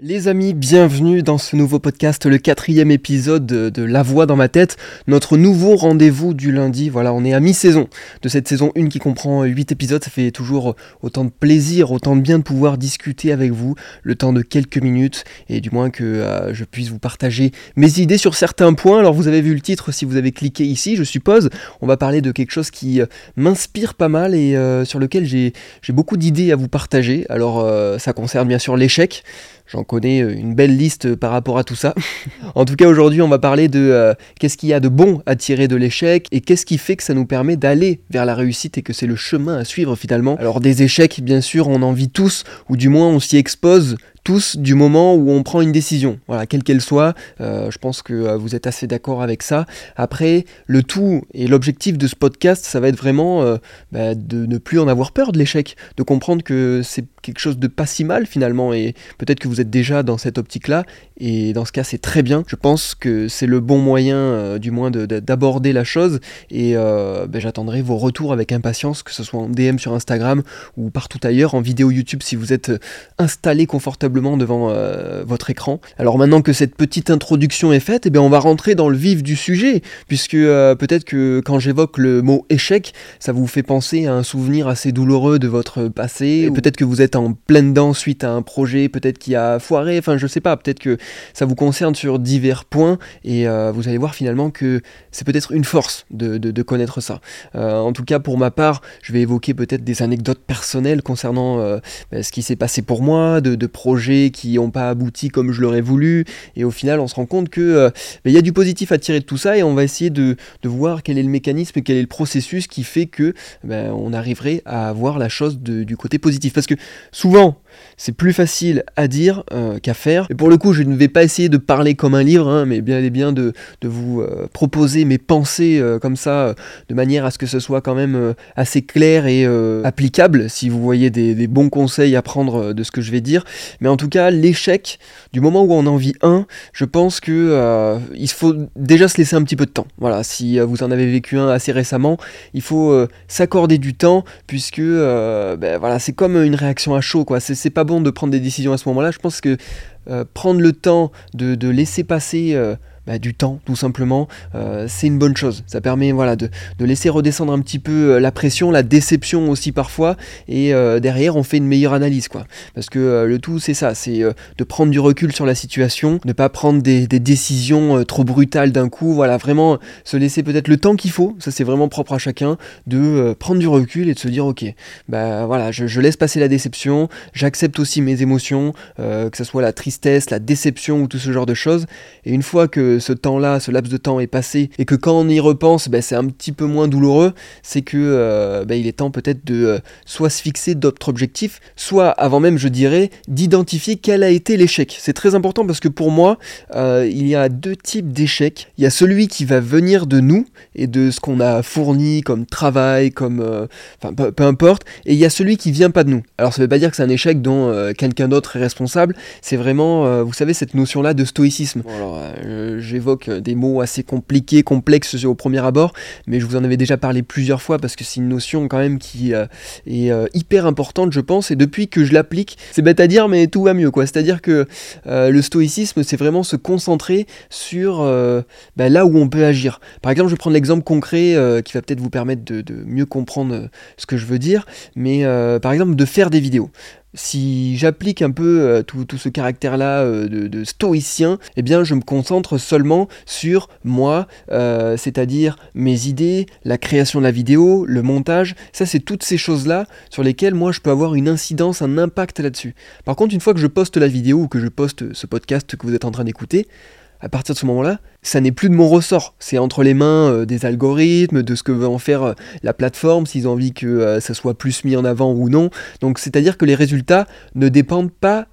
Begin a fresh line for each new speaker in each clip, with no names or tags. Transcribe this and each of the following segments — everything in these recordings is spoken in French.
Les amis, bienvenue dans ce nouveau podcast, le quatrième épisode de, La Voix dans ma tête, notre nouveau rendez-vous du lundi. Voilà, on est à mi-saison de cette saison 1 qui comprend 8 épisodes. Ça fait toujours autant de plaisir, autant de bien de pouvoir discuter avec vous le temps de quelques minutes et du moins que euh, je puisse vous partager mes idées sur certains points. Alors vous avez vu le titre si vous avez cliqué ici, je suppose. On va parler de quelque chose qui euh, m'inspire pas mal et euh, sur lequel j'ai beaucoup d'idées à vous partager. Alors ça concerne bien sûr l'échec. J'en connais euh, une belle liste euh, par rapport à tout ça. en tout cas, aujourd'hui, on va parler de euh, qu'est-ce qu'il y a de bon à tirer de l'échec et qu'est-ce qui fait que ça nous permet d'aller vers la réussite et que c'est le chemin à suivre finalement. Alors des échecs, bien sûr, on en vit tous, ou du moins on s'y expose du moment où on prend une décision, voilà, quelle qu'elle soit. Euh, je pense que euh, vous êtes assez d'accord avec ça. Après, le tout et l'objectif de ce podcast, ça va être vraiment euh, bah, de ne plus en avoir peur de l'échec, de comprendre que c'est quelque chose de pas si mal finalement, et peut-être que vous êtes déjà dans cette optique-là, et dans ce cas, c'est très bien. Je pense que c'est le bon moyen, du moins, d'aborder la chose, et bah, j'attendrai vos retours avec impatience, que ce soit en DM sur Instagram ou partout ailleurs, en vidéo YouTube si vous êtes installé confortablement devant euh, votre écran. Alors maintenant que cette petite introduction est faite, eh bien on va rentrer dans le vif du sujet, puisque euh, peut-être que quand j'évoque le mot échec, ça vous fait penser à un souvenir assez douloureux de votre passé, ou peut-être que vous êtes en pleine dent suite à un projet, peut-être qui a foiré, enfin je sais pas, peut-être que ça vous concerne sur divers points, et euh, vous allez voir finalement que c'est peut-être une force de, de, connaître ça. en tout cas pour ma part, je vais évoquer peut-être des anecdotes personnelles concernant ce qui s'est passé pour moi, de, de projets qui n'ont pas abouti comme je l'aurais voulu. Et au final, on se rend compte que euh, ben, il y a du positif à tirer de tout ça et on va essayer de, voir quel est le mécanisme, quel est le processus qui fait que ben, on arriverait à voir la chose du côté positif. Parce que souvent, c'est plus facile à dire euh, qu'à faire. Et pour le coup, je ne vais pas essayer de parler comme un livre, hein, mais bien et bien de, vous euh, proposer mes pensées comme ça, de manière à ce que ce soit quand même assez clair et applicable, si vous voyez des, bons conseils à prendre de ce que je vais dire. Mais en tout cas, l'échec, du moment où on en vit un, je pense que euh, il faut déjà se laisser un petit peu de temps. Voilà, si euh, vous en avez vécu un assez récemment, il faut euh, s'accorder du temps, puisque ben, voilà, c'est comme une réaction à chaud, quoi. Pas bon de prendre des décisions à ce moment-là. Je pense que prendre le temps de, de laisser passer bah, du temps, tout simplement, euh, c'est une bonne chose. Ça permet voilà, de, laisser redescendre un petit peu euh, la pression, la déception aussi parfois, et euh, derrière on fait une meilleure analyse. quoi. Parce que le tout c'est ça, c'est de prendre du recul sur la situation, ne pas prendre des, décisions trop brutales d'un coup, voilà, vraiment se laisser peut-être le temps qu'il faut, ça c'est vraiment propre à chacun, de prendre du recul et de se dire ok, bah voilà, je, je laisse passer la déception, j'accepte aussi mes émotions, que ce soit la tristesse, la déception ou tout ce genre de choses, et une fois que ce temps-là, ce laps de temps est passé, et que quand on y repense, ben, c'est un petit peu moins douloureux, c'est que euh, ben, il est temps peut-être de euh, soit se fixer d'autres objectifs, soit avant même, je dirais, d'identifier quel a été l'échec. C'est très important parce que pour moi, euh, il y a deux types d'échecs. Il y a celui qui va venir de nous et de ce qu'on a fourni comme travail, comme, enfin peu, importe, et il y a celui qui vient pas de nous. Alors ça veut pas dire que c'est un échec dont quelqu'un d'autre est responsable. C'est vraiment, vous savez, cette notion-là de stoïcisme. J'évoque des mots assez compliqués, complexes au premier abord, mais je vous en avais déjà parlé plusieurs fois parce que c'est une notion quand même qui euh, est euh, hyper importante, je pense, et depuis que je l'applique, c'est bête à dire, mais tout va mieux, quoi. C'est-à-dire que euh, le stoïcisme, c'est vraiment se concentrer sur bah, là où on peut agir. Par exemple, je vais prendre l'exemple concret qui va peut-être vous permettre de, mieux comprendre ce que je veux dire, mais par exemple de faire des vidéos si j'applique un peu euh, tout, ce caractère-là euh, de, stoïcien, eh bien je me concentre seulement sur moi, euh, c'est-à-dire mes idées, la création de la vidéo, le montage. Ça, c'est toutes ces choses-là sur lesquelles moi je peux avoir une incidence, un impact là-dessus. Par contre, une fois que je poste la vidéo ou que je poste ce podcast que vous êtes en train d'écouter, à partir de ce moment-là, ça n'est plus de mon ressort. C'est entre les mains euh, des algorithmes, de ce que veut en faire euh, la plateforme, s'ils ont envie que euh, ça soit plus mis en avant ou non. Donc c'est-à-dire que les résultats ne dépendent pas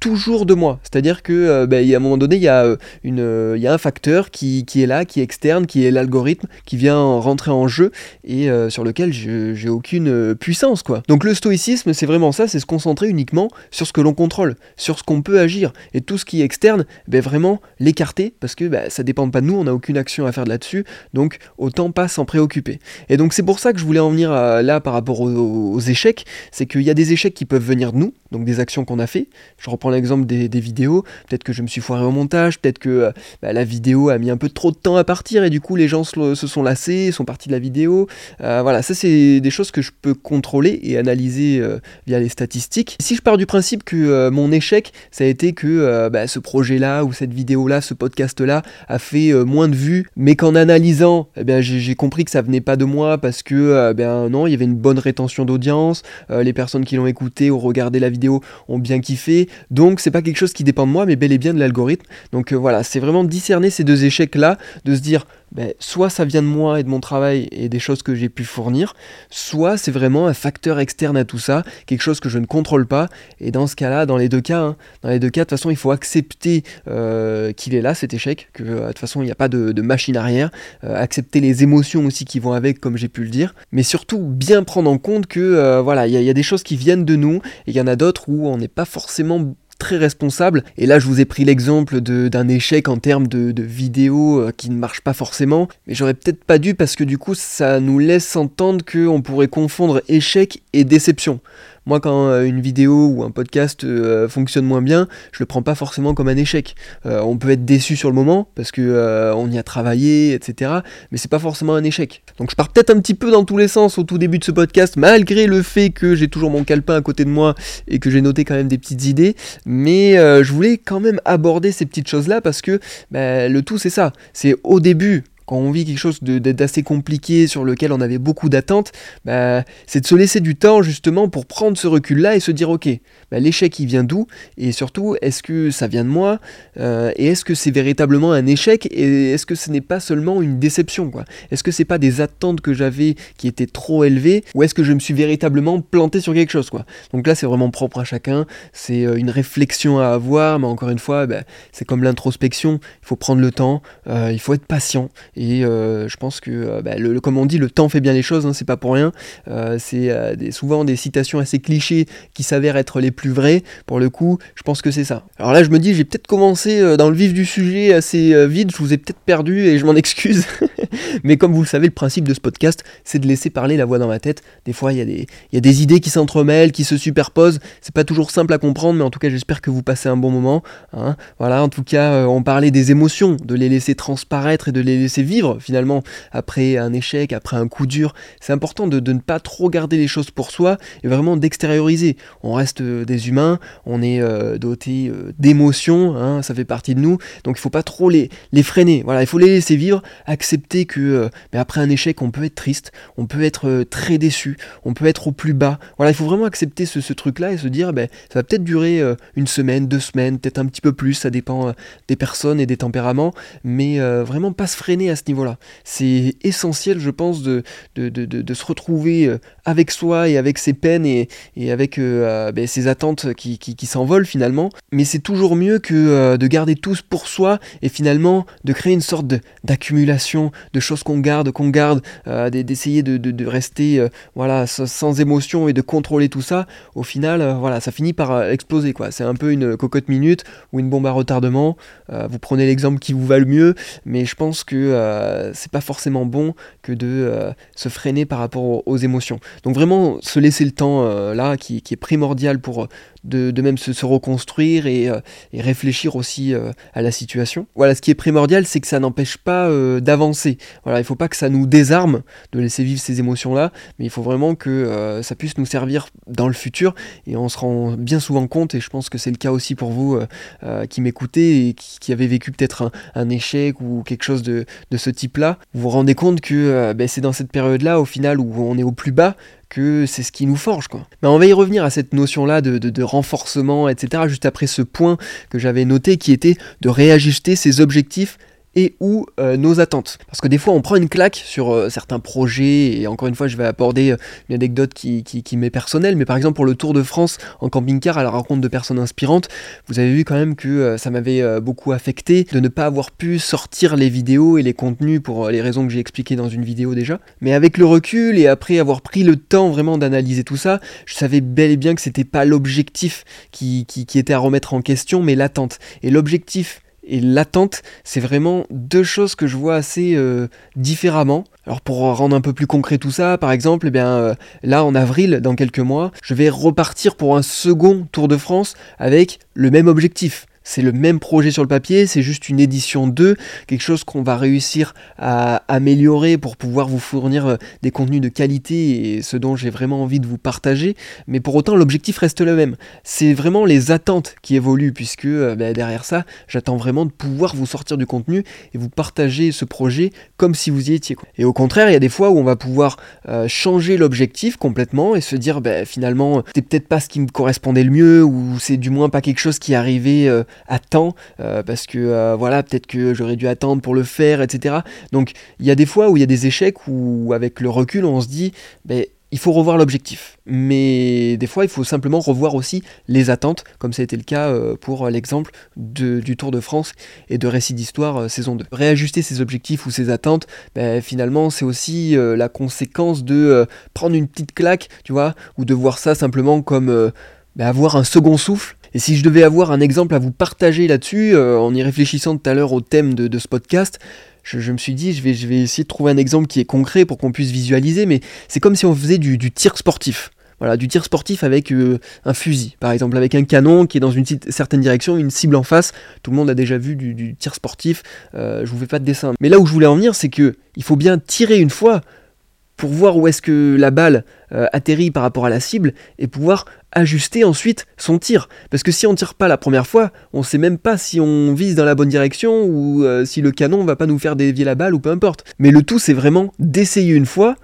toujours de moi. C'est-à-dire que euh, ben, à un moment donné, il y, a, euh, euh, un facteur qui, est là, qui est externe, qui est l'algorithme, qui vient rentrer en jeu et sur lequel j'ai aucune puissance. quoi. Donc le stoïcisme, c'est vraiment ça, c'est se concentrer uniquement sur ce que l'on contrôle, sur ce qu'on peut agir. Et tout ce qui est externe, ben, vraiment l'écarter, parce que ben, ça dépend pas de nous, on n'a aucune action à faire là-dessus, donc autant pas s'en préoccuper. Et donc c'est pour ça que je voulais en venir là par rapport aux, aux échecs, c'est qu'il y a des échecs qui peuvent venir de nous, donc des actions qu'on a fait. Je reprends l'exemple des, vidéos, peut-être que je me suis foiré au montage, peut-être que bah, la vidéo a mis un peu trop de temps à partir et du coup les gens se, sont lassés, sont partis de la vidéo. voilà, ça c'est des choses que je peux contrôler et analyser via les statistiques. Si je pars du principe que mon échec, ça a été que bah, ce projet-là ou cette vidéo-là, ce podcast-là a fait moins de vues, mais qu'en analysant, eh bien, j'ai compris que ça venait pas de moi parce que ben, non, il y avait une bonne rétention d'audience, les personnes qui l'ont écouté ou regardé la vidéo ont bien kiffé, c'est pas quelque chose qui dépend de moi, mais bel et bien de l'algorithme. Donc voilà, c'est vraiment discerner ces deux échecs-là, de se dire ben, soit ça vient de moi et de mon travail et des choses que j'ai pu fournir, soit c'est vraiment un facteur externe à tout ça, quelque chose que je ne contrôle pas. Et dans ce cas-là, dans les deux cas, hein, dans les deux cas, de toute façon, il faut accepter euh, qu'il est là, cet échec, que euh, de toute façon, il n'y a pas de, machine arrière, euh, accepter les émotions aussi qui vont avec, comme j'ai pu le dire, mais surtout bien prendre en compte que voilà, il y, a des choses qui viennent de nous et il y en a d'autres où on n'est pas forcément très responsable. Et là, je vous ai pris l'exemple d'un échec en termes de, de vidéo euh, qui ne marche pas forcément. Mais j'aurais peut-être pas dû parce que du coup, ça nous laisse entendre qu'on pourrait confondre échec et déception. Moi, quand euh, une vidéo ou un podcast euh, fonctionne moins bien, je le prends pas forcément comme un échec. Euh, on peut être déçu sur le moment parce que on y a travaillé, etc. Mais c'est pas forcément un échec. Donc je pars peut-être un petit peu dans tous les sens au tout début de ce podcast, malgré le fait que j'ai toujours mon calepin à côté de moi et que j'ai noté quand même des petites idées. Mais je voulais quand même aborder ces petites choses-là parce que bah, le tout c'est ça. C'est au début quand on vit quelque chose d'assez compliqué sur lequel on avait beaucoup d'attentes, bah, c'est de se laisser du temps justement pour prendre ce recul-là et se dire ok, bah, l'échec il vient d'où? Et surtout, est-ce que ça vient de moi? Euh, Et est-ce que c'est véritablement un échec? Et est-ce que ce n'est pas seulement une déception quoi? Est-ce que c'est pas des attentes que j'avais qui étaient trop élevées? Ou est-ce que je me suis véritablement planté sur quelque chose quoi? Donc là c'est vraiment propre à chacun, c'est euh, une réflexion à avoir, mais encore une fois, bah, c'est comme l'introspection, il faut prendre le temps, euh, il faut être patient et euh, je pense que, euh, bah, le, comme on dit, le temps fait bien les choses, hein, c'est pas pour rien. Euh, c'est souvent des citations assez clichés qui s'avèrent être les plus vraies. Pour le coup, je pense que c'est ça. Alors là, je me dis, j'ai peut-être commencé dans le vif du sujet assez vite, je vous ai peut-être perdu et je m'en excuse. Mais comme vous le savez, le principe de ce podcast, c'est de laisser parler la voix dans ma tête. Des fois, il y, a des, y a des idées qui s'entremêlent, qui se superposent. C'est pas toujours simple à comprendre, mais en tout cas, j'espère que vous passez un bon moment. Hein. Voilà, en tout cas, on parlait des émotions, de les laisser transparaître et de les laisser vivre finalement après un échec, après un coup dur. C'est important de, ne pas trop garder les choses pour soi et vraiment d'extérioriser. On reste euh, des humains, on est euh, doté euh, d'émotions, hein, ça fait partie de nous, donc il faut pas trop les, les freiner. Voilà, il faut les laisser vivre, accepter que mais après un échec, on peut être triste, on peut être très déçu, on peut être au plus bas. Voilà, il faut vraiment accepter ce, truc-là et se dire, ben, ça va peut-être durer une semaine, deux semaines, peut-être un petit peu plus, ça dépend des personnes et des tempéraments, mais vraiment pas se freiner à niveau-là. C'est essentiel, je pense, de, se retrouver euh, avec soi et avec ses peines et, et avec euh, ben, ses attentes qui, qui, s'envolent finalement. Mais c'est toujours mieux que euh, de garder tous pour soi et finalement de créer une sorte d'accumulation de, choses qu'on garde, qu'on garde, d'essayer de, rester voilà, sans, émotion et de contrôler tout ça. Au final, voilà, ça finit par exploser. C'est un peu une cocotte minute ou une bombe à retardement. vous prenez l'exemple qui vous va le mieux, mais je pense que euh, c'est pas forcément bon que de euh, se freiner par rapport aux, émotions. Donc vraiment se laisser le temps euh, là qui, est primordial pour de, même se, reconstruire et, réfléchir aussi à la situation. Voilà, ce qui est primordial, c'est que ça n'empêche pas d'avancer. Voilà, il faut pas que ça nous désarme de laisser vivre ces émotions-là, mais il faut vraiment que ça puisse nous servir dans le futur et on se rend bien souvent compte, et je pense que c'est le cas aussi pour vous qui m'écoutez et qui, avez vécu peut-être un, échec ou quelque chose de, ce type-là, vous vous rendez compte que euh, ben, c'est dans cette période-là, au final, où on est au plus bas, que c'est ce qui nous forge. Quoi. Mais on va y revenir à cette notion-là de, de, renforcement, etc., juste après ce point que j'avais noté, qui était de réajuster ses objectifs ou euh, nos attentes. Parce que des fois on prend une claque sur euh, certains projets, et encore une fois je vais aborder euh, une anecdote qui, qui, m'est personnelle, mais par exemple pour le Tour de France en camping-car à la rencontre de personnes inspirantes, vous avez vu quand même que ça m'avait beaucoup affecté de ne pas avoir pu sortir les vidéos et les contenus pour les raisons que j'ai expliquées dans une vidéo déjà. Mais avec le recul et après avoir pris le temps vraiment d'analyser tout ça, je savais bel et bien que c'était pas l'objectif qui, qui était à remettre en question, mais l'attente. Et l'objectif et l'attente, c'est vraiment deux choses que je vois assez euh, différemment. Alors pour rendre un peu plus concret tout ça, par exemple, eh bien, euh, là en avril, dans quelques mois, je vais repartir pour un second Tour de France avec le même objectif c'est le même projet sur le papier, c'est juste une édition 2, quelque chose qu'on va réussir à améliorer pour pouvoir vous fournir euh, des contenus de qualité et ce dont j'ai vraiment envie de vous partager. Mais pour autant, l'objectif reste le même. C'est vraiment les attentes qui évoluent, puisque euh, bah, derrière ça, j'attends vraiment de pouvoir vous sortir du contenu et vous partager ce projet comme si vous y étiez. Et au contraire, il y a des fois où on va pouvoir euh, changer l'objectif complètement et se dire bah, finalement, c'est peut-être pas ce qui me correspondait le mieux, ou c'est du moins pas quelque chose qui arrivait à temps, euh, parce que euh, voilà, peut-être que j'aurais dû attendre pour le faire, etc. Donc il y a des fois où il y a des échecs où avec le recul on se dit, ben, il faut revoir l'objectif. Mais des fois, il faut simplement revoir aussi les attentes, comme ça a été le cas euh, pour l'exemple du Tour de France et de Récit d'Histoire saison 2. Réajuster ses objectifs ou ses attentes, ben, finalement, c'est aussi la conséquence de prendre une petite claque, tu vois, ou de voir ça simplement comme ben, avoir un second souffle et si je devais avoir un exemple à vous partager là-dessus, euh, en y réfléchissant tout à l'heure au thème de, ce podcast, je, me suis dit, je vais, essayer de trouver un exemple qui est concret pour qu'on puisse visualiser, mais c'est comme si on faisait du, tir sportif. Voilà, du tir sportif avec euh, un fusil, par exemple, avec un canon qui est dans une certaine direction, une cible en face. Tout le monde a déjà vu du, tir sportif, euh, je vous fais pas de dessin. Mais là où je voulais en venir, c'est que il faut bien tirer une fois pour voir où est-ce que la balle atterrit par rapport à la cible et pouvoir ajuster ensuite son tir. Parce que si on tire pas la première fois, on sait même pas si on vise dans la bonne direction ou euh, si le canon va pas nous faire dévier la balle ou peu importe. Mais le tout c'est vraiment d'essayer une fois.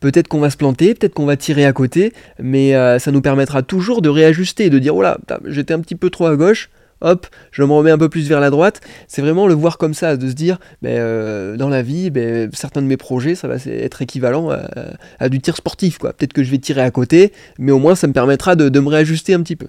Peut-être qu'on va se planter, peut-être qu'on va tirer à côté, mais euh, ça nous permettra toujours de réajuster, de dire oh là, j'étais un petit peu trop à gauche, hop, je me remets un peu plus vers la droite. C'est vraiment le voir comme ça, de se dire, ben, euh, dans la vie, ben, certains de mes projets, ça va être équivalent à, du tir sportif. quoi. Peut-être que je vais tirer à côté, mais au moins ça me permettra de, me réajuster un petit peu.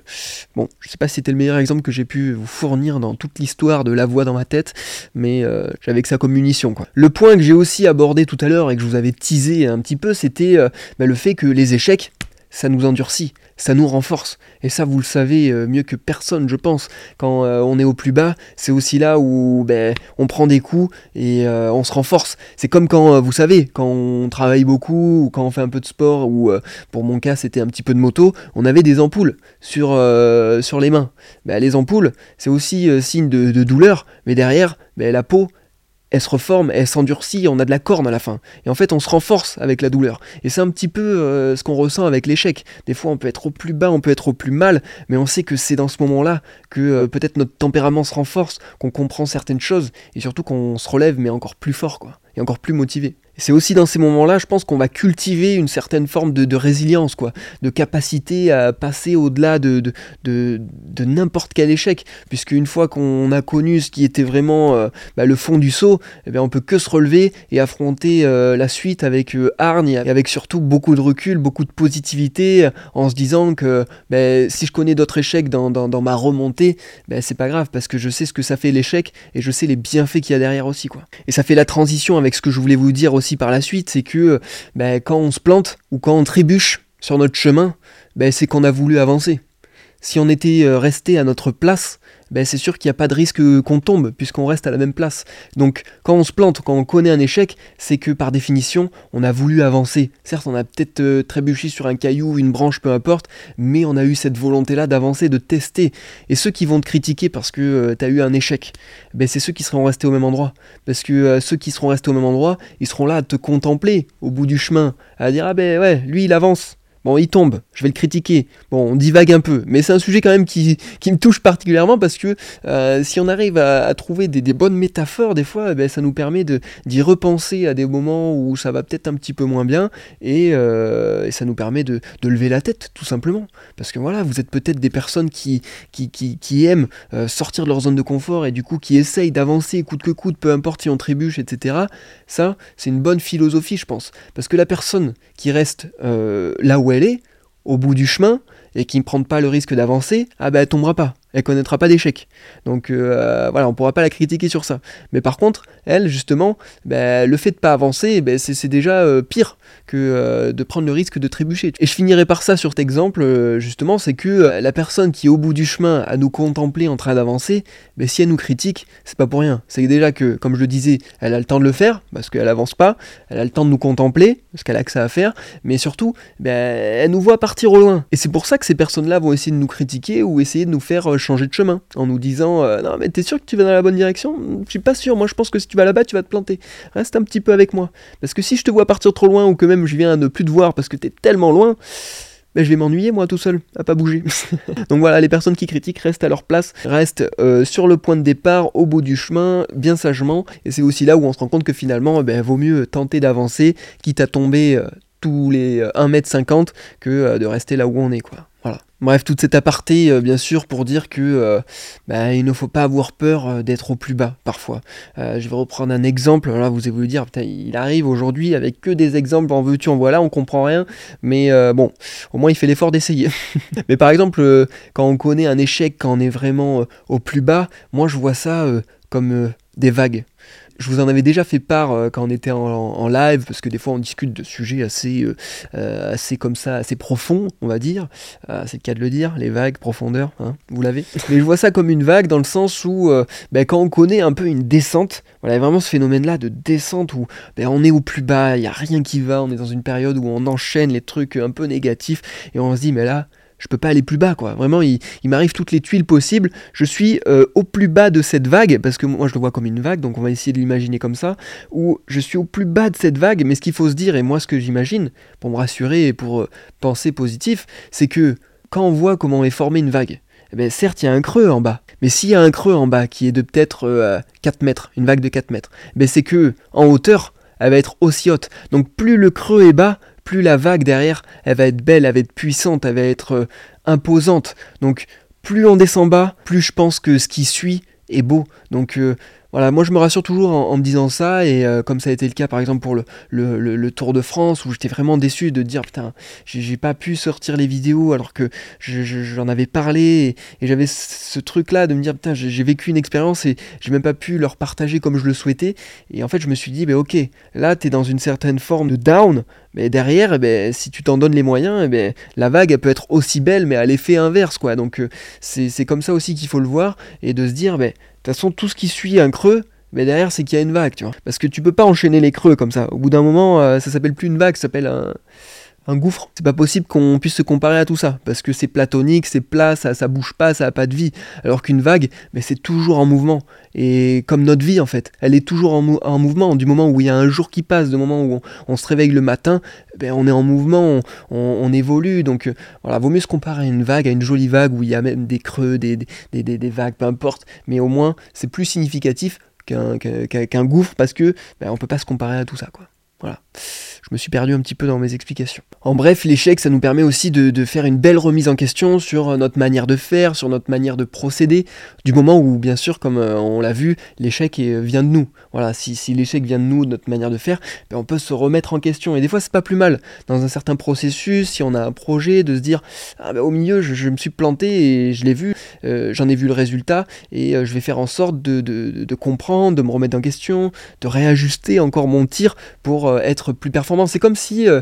Bon, je sais pas si c'était le meilleur exemple que j'ai pu vous fournir dans toute l'histoire de la voix dans ma tête, mais euh, j'avais que ça comme munition. Quoi. Le point que j'ai aussi abordé tout à l'heure et que je vous avais teasé un petit peu, c'était euh, ben, le fait que les échecs, ça nous endurcit, ça nous renforce. Et ça, vous le savez euh, mieux que personne, je pense. Quand euh, on est au plus bas, c'est aussi là où ben, on prend des coups et euh, on se renforce. C'est comme quand, vous savez, quand on travaille beaucoup ou quand on fait un peu de sport, ou pour mon cas, c'était un petit peu de moto, on avait des ampoules sur, sur les mains. Ben, les ampoules, c'est aussi signe de, douleur, mais derrière, ben, la peau, elle se reforme, elle s'endurcit, on a de la corne à la fin. Et en fait, on se renforce avec la douleur. Et c'est un petit peu euh, ce qu'on ressent avec l'échec. Des fois, on peut être au plus bas, on peut être au plus mal, mais on sait que c'est dans ce moment-là que euh, peut-être notre tempérament se renforce, qu'on comprend certaines choses, et surtout qu'on se relève, mais encore plus fort, quoi, et encore plus motivé c'est aussi dans ces moments-là, je pense qu'on va cultiver une certaine forme de, résilience, quoi, de capacité à passer au-delà de, n'importe quel échec, puisque une fois qu'on a connu ce qui était vraiment euh, bah, le fond du saut, eh bien, on peut que se relever et affronter euh, la suite avec euh, hargne et avec surtout beaucoup de recul, beaucoup de positivité, en se disant que bah, si je connais d'autres échecs dans, ma remontée, bah, c'est pas grave, parce que je sais ce que ça fait l'échec et je sais les bienfaits qu'il y a derrière aussi. Quoi. Et ça fait la transition avec ce que je voulais vous dire aussi par la suite, c'est que ben, quand on se plante ou quand on trébuche sur notre chemin, ben, c'est qu'on a voulu avancer. Si on était euh, resté à notre place, ben c'est sûr qu'il n'y a pas de risque qu'on tombe, puisqu'on reste à la même place. Donc quand on se plante, quand on connaît un échec, c'est que par définition, on a voulu avancer. Certes, on a peut-être euh, trébuché sur un caillou, une branche, peu importe, mais on a eu cette volonté-là d'avancer, de tester. Et ceux qui vont te critiquer parce que euh, tu as eu un échec, ben c'est ceux qui seront restés au même endroit. Parce que ceux qui seront restés au même endroit, ils seront là à te contempler au bout du chemin, à dire ah ben ouais, lui il avance. Bon, il tombe, je vais le critiquer. Bon, on divague un peu, mais c'est un sujet quand même qui, me touche particulièrement parce que euh, si on arrive à, trouver des, bonnes métaphores, des fois, eh ben, ça nous permet d'y repenser à des moments où ça va peut-être un petit peu moins bien et, euh, ça nous permet de, lever la tête, tout simplement. Parce que voilà, vous êtes peut-être des personnes qui, qui, aiment euh, sortir de leur zone de confort et du coup qui essayent d'avancer coûte que coûte, peu importe si on trébuche, etc. Ça, c'est une bonne philosophie, je pense. Parce que la personne qui reste là où elle au bout du chemin, et qui ne prend pas le risque d'avancer, ah ben elle tombera pas. Elle connaîtra pas d'échec. Donc euh, voilà, on pourra pas la critiquer sur ça. Mais par contre, elle, justement, bah, le fait de pas avancer, bah, c'est déjà euh, pire que euh, de prendre le risque de trébucher. Et je finirai par ça sur cet exemple, justement, c'est que la personne qui est au bout du chemin à nous contempler en train d'avancer, bah, si elle nous critique, c'est pas pour rien. C'est déjà que, comme je le disais, elle a le temps de le faire, parce qu'elle avance pas, elle a le temps de nous contempler, parce qu'elle a que ça à faire, mais surtout, elle nous voit partir au loin. Et c'est pour ça que ces personnes-là vont essayer de nous critiquer ou essayer de nous faire changer de chemin en nous disant euh, non mais t'es sûr que tu vas dans la bonne direction? Je suis pas sûr, moi je pense que si tu vas là-bas tu vas te planter. Reste un petit peu avec moi. Parce que si je te vois partir trop loin ou que même je viens à ne plus te voir parce que t'es tellement loin, ben, je vais m'ennuyer moi tout seul, à pas bouger. Donc voilà, les personnes qui critiquent restent à leur place, restent euh, sur le point de départ, au bout du chemin, bien sagement. Et c'est aussi là où on se rend compte que finalement, ben, vaut mieux tenter d'avancer, quitte à tomber euh, tous les 1m50 que de rester là où on est quoi. Bref, toute cette aparté, euh, bien sûr, pour dire que euh, bah, ne faut pas avoir peur euh, d'être au plus bas, parfois. je vais reprendre un exemple, là vous allez vous dire, il arrive aujourd'hui avec que des exemples, en veux-tu, en voilà, on comprend rien, mais bon, au moins il fait l'effort d'essayer. mais par exemple, quand on connaît un échec, quand on est vraiment au plus bas, moi je vois ça comme des vagues. Je vous en avais déjà fait part euh, quand on était en, live, parce que des fois on discute de sujets assez, euh, euh, assez comme ça, assez profonds, on va dire. c'est le cas de le dire, les vagues, profondeur, hein, vous l'avez. Mais je vois ça comme une vague dans le sens où ben, quand on connaît un peu une descente, voilà, vraiment ce phénomène-là de descente où ben, on est au plus bas, il n'y a rien qui va, on est dans une période où on enchaîne les trucs un peu négatifs, et on se dit mais là, je peux pas aller plus bas quoi. Vraiment, il, m'arrive toutes les tuiles possibles. Je suis euh, au plus bas de cette vague, parce que moi je le vois comme une vague, donc on va essayer de l'imaginer comme ça, où je suis au plus bas de cette vague, mais ce qu'il faut se dire, et moi ce que j'imagine, pour me rassurer et pour euh, penser positif, c'est que quand on voit comment est formée une vague, eh bien, certes il y a un creux en bas, mais s'il y a un creux en bas qui est de peut-être 4 euh, mètres, une vague de 4 mètres, eh c'est que en hauteur, elle va être aussi haute. Donc plus le creux est bas, plus la vague derrière, elle va être belle, elle va être puissante, elle va être euh, imposante. Donc plus on descend bas, plus je pense que ce qui suit est beau. Donc euh, voilà, moi je me rassure toujours en, me disant ça, et euh, comme ça a été le cas par exemple pour le, le, Tour de France, où j'étais vraiment déçu de dire putain, j'ai pas pu sortir les vidéos alors que j'en avais parlé, et, j'avais ce truc là de me dire putain, j'ai vécu une expérience et j'ai même pas pu leur partager comme je le souhaitais, et en fait je me suis dit, bah ok, là t'es dans une certaine forme de down, mais derrière, ben, si tu t'en donnes les moyens, eh ben, la vague elle peut être aussi belle, mais à l'effet inverse quoi, donc euh, c'est comme ça aussi qu'il faut le voir, et de se dire, ben, toute façon, tout ce qui suit un creux, mais derrière, c'est qu'il y a une vague, tu vois. Parce que tu peux pas enchaîner les creux comme ça. Au bout d'un moment, euh, ça s'appelle plus une vague, ça s'appelle un, un gouffre. C'est pas possible qu'on puisse se comparer à tout ça, parce que c'est platonique, c'est plat, ça, ça bouge pas, ça a pas de vie. Alors qu'une vague, mais c'est toujours en mouvement. Et comme notre vie en fait, elle est toujours en, en, mouvement. Du moment où il y a un jour qui passe, du moment où on, se réveille le matin, ben on est en mouvement, on, évolue. Donc euh, voilà, vaut mieux se comparer à une vague, à une jolie vague où il y a même des creux, des, des, des, des vagues, peu importe. Mais au moins, c'est plus significatif qu'un gouffre parce que ben, on peut pas se comparer à tout ça quoi. Voilà je me suis perdu un petit peu dans mes explications. En bref, l'échec, ça nous permet aussi de, faire une belle remise en question sur notre manière de faire, sur notre manière de procéder, du moment où, bien sûr, comme euh, on l'a vu, l'échec vient de nous. Voilà, si, l'échec vient de nous, de notre manière de faire, ben, on peut se remettre en question. Et des fois, c'est pas plus mal, dans un certain processus, si on a un projet, de se dire, ah ben, au milieu, je, me suis planté et je l'ai vu, euh, j'en ai vu le résultat, et euh, je vais faire en sorte de, comprendre, de me remettre en question, de réajuster encore mon tir pour être plus performant c'est comme si euh,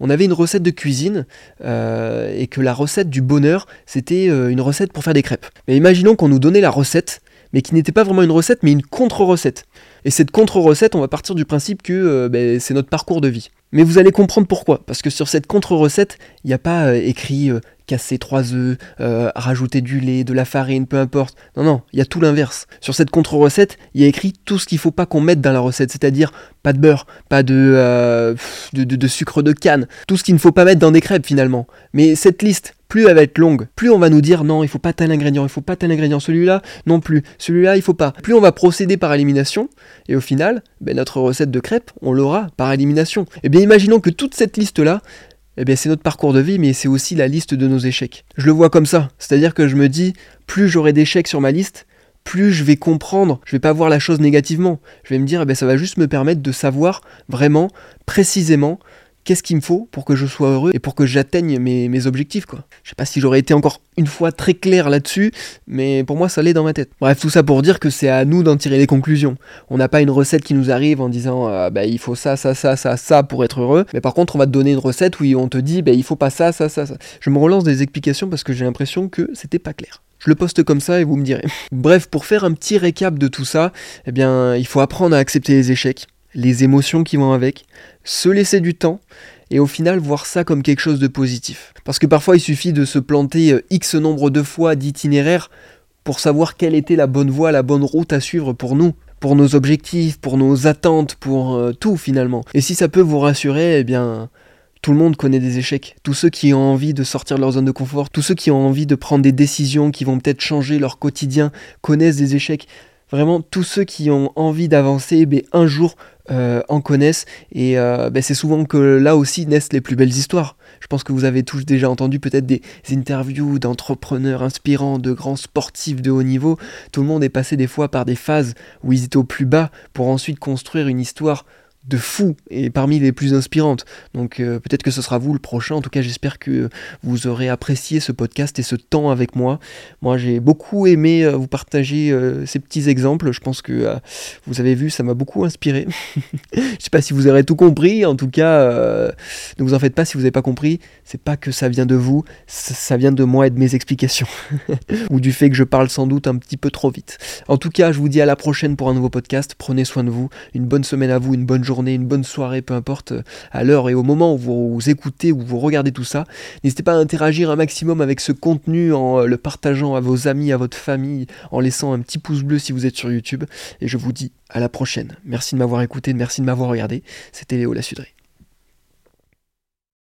on avait une recette de cuisine euh, et que la recette du bonheur, c'était euh, une recette pour faire des crêpes. Mais imaginons qu'on nous donnait la recette, mais qui n'était pas vraiment une recette, mais une contre-recette. Et cette contre-recette, on va partir du principe que ben, c'est notre parcours de vie. Mais vous allez comprendre pourquoi. Parce que sur cette contre-recette, il n'y a pas écrit casser trois œufs, euh, rajouter du lait, de la farine, peu importe. Non, non, il y a tout l'inverse. Sur cette contre-recette, il y a écrit tout ce qu'il faut pas qu'on mette dans la recette, c'est-à-dire pas de beurre, pas euh, de, sucre de canne, tout ce qu'il ne faut pas mettre dans des crêpes finalement. Mais cette liste, plus elle va être longue, plus on va nous dire non, il faut pas tel ingrédient, il faut pas tel ingrédient, celui-là non plus, celui-là il faut pas. Plus on va procéder par élimination, et au final, ben, notre recette de crêpes, on l'aura par élimination. Et eh bien imaginons que toute cette liste-là, eh bien c'est notre parcours de vie, mais c'est aussi la liste de nos échecs. Je le vois comme ça, c'est-à-dire que je me dis, plus j'aurai d'échecs sur ma liste, plus je vais comprendre, je vais pas voir la chose négativement. Je vais me dire, eh bien, ça va juste me permettre de savoir vraiment, précisément, qu'est-ce qu'il me faut pour que je sois heureux et pour que j'atteigne mes, objectifs quoi. Je sais pas si j'aurais été encore une fois très clair là-dessus, mais pour moi ça l'est dans ma tête. Bref, tout ça pour dire que c'est à nous d'en tirer les conclusions. On n'a pas une recette qui nous arrive en disant euh, bah, il faut ça, ça, ça, ça, ça pour être heureux, mais par contre on va te donner une recette où on te dit bah, il faut pas ça, ça, ça, ça. Je me relance des explications parce que j'ai l'impression que c'était pas clair. Je le poste comme ça et vous me direz. Bref, pour faire un petit récap de tout ça, eh bien, il faut apprendre à accepter les échecs, les émotions qui vont avec, se laisser du temps et au final voir ça comme quelque chose de positif. Parce que parfois il suffit de se planter euh, X nombre de fois d'itinéraires pour savoir quelle était la bonne voie, la bonne route à suivre pour nous, pour nos objectifs, pour nos attentes, pour euh, tout finalement. Et si ça peut vous rassurer, eh bien tout le monde connaît des échecs. Tous ceux qui ont envie de sortir de leur zone de confort, tous ceux qui ont envie de prendre des décisions qui vont peut-être changer leur quotidien, connaissent des échecs. Vraiment, tous ceux qui ont envie d'avancer, ben, un jour euh, en connaissent. Et euh, ben, c'est souvent que là aussi naissent les plus belles histoires. Je pense que vous avez tous déjà entendu peut-être des interviews d'entrepreneurs inspirants, de grands sportifs de haut niveau. Tout le monde est passé des fois par des phases où ils étaient au plus bas pour ensuite construire une histoire de fou et parmi les plus inspirantes. Donc euh, peut-être que ce sera vous le prochain. En tout cas, j'espère que vous aurez apprécié ce podcast et ce temps avec moi. Moi, j'ai beaucoup aimé euh, vous partager euh, ces petits exemples. Je pense que vous avez vu, ça m'a beaucoup inspiré. Je sais pas si vous aurez tout compris. En tout cas, ne vous en faites pas si vous n'avez pas compris. C'est pas que ça vient de vous, ça vient de moi et de mes explications. Ou du fait que je parle sans doute un petit peu trop vite. En tout cas, je vous dis à la prochaine pour un nouveau podcast. Prenez soin de vous. Une bonne semaine à vous, une bonne journée une bonne soirée, peu importe, euh, à l'heure et au moment où vous écoutez ou vous regardez tout ça. N'hésitez pas à interagir un maximum avec ce contenu en euh, le partageant à vos amis, à votre famille, en laissant un petit pouce bleu si vous êtes sur YouTube. Et je vous dis à la prochaine. Merci de m'avoir écouté, merci de m'avoir regardé. C'était Léo La Sudrée.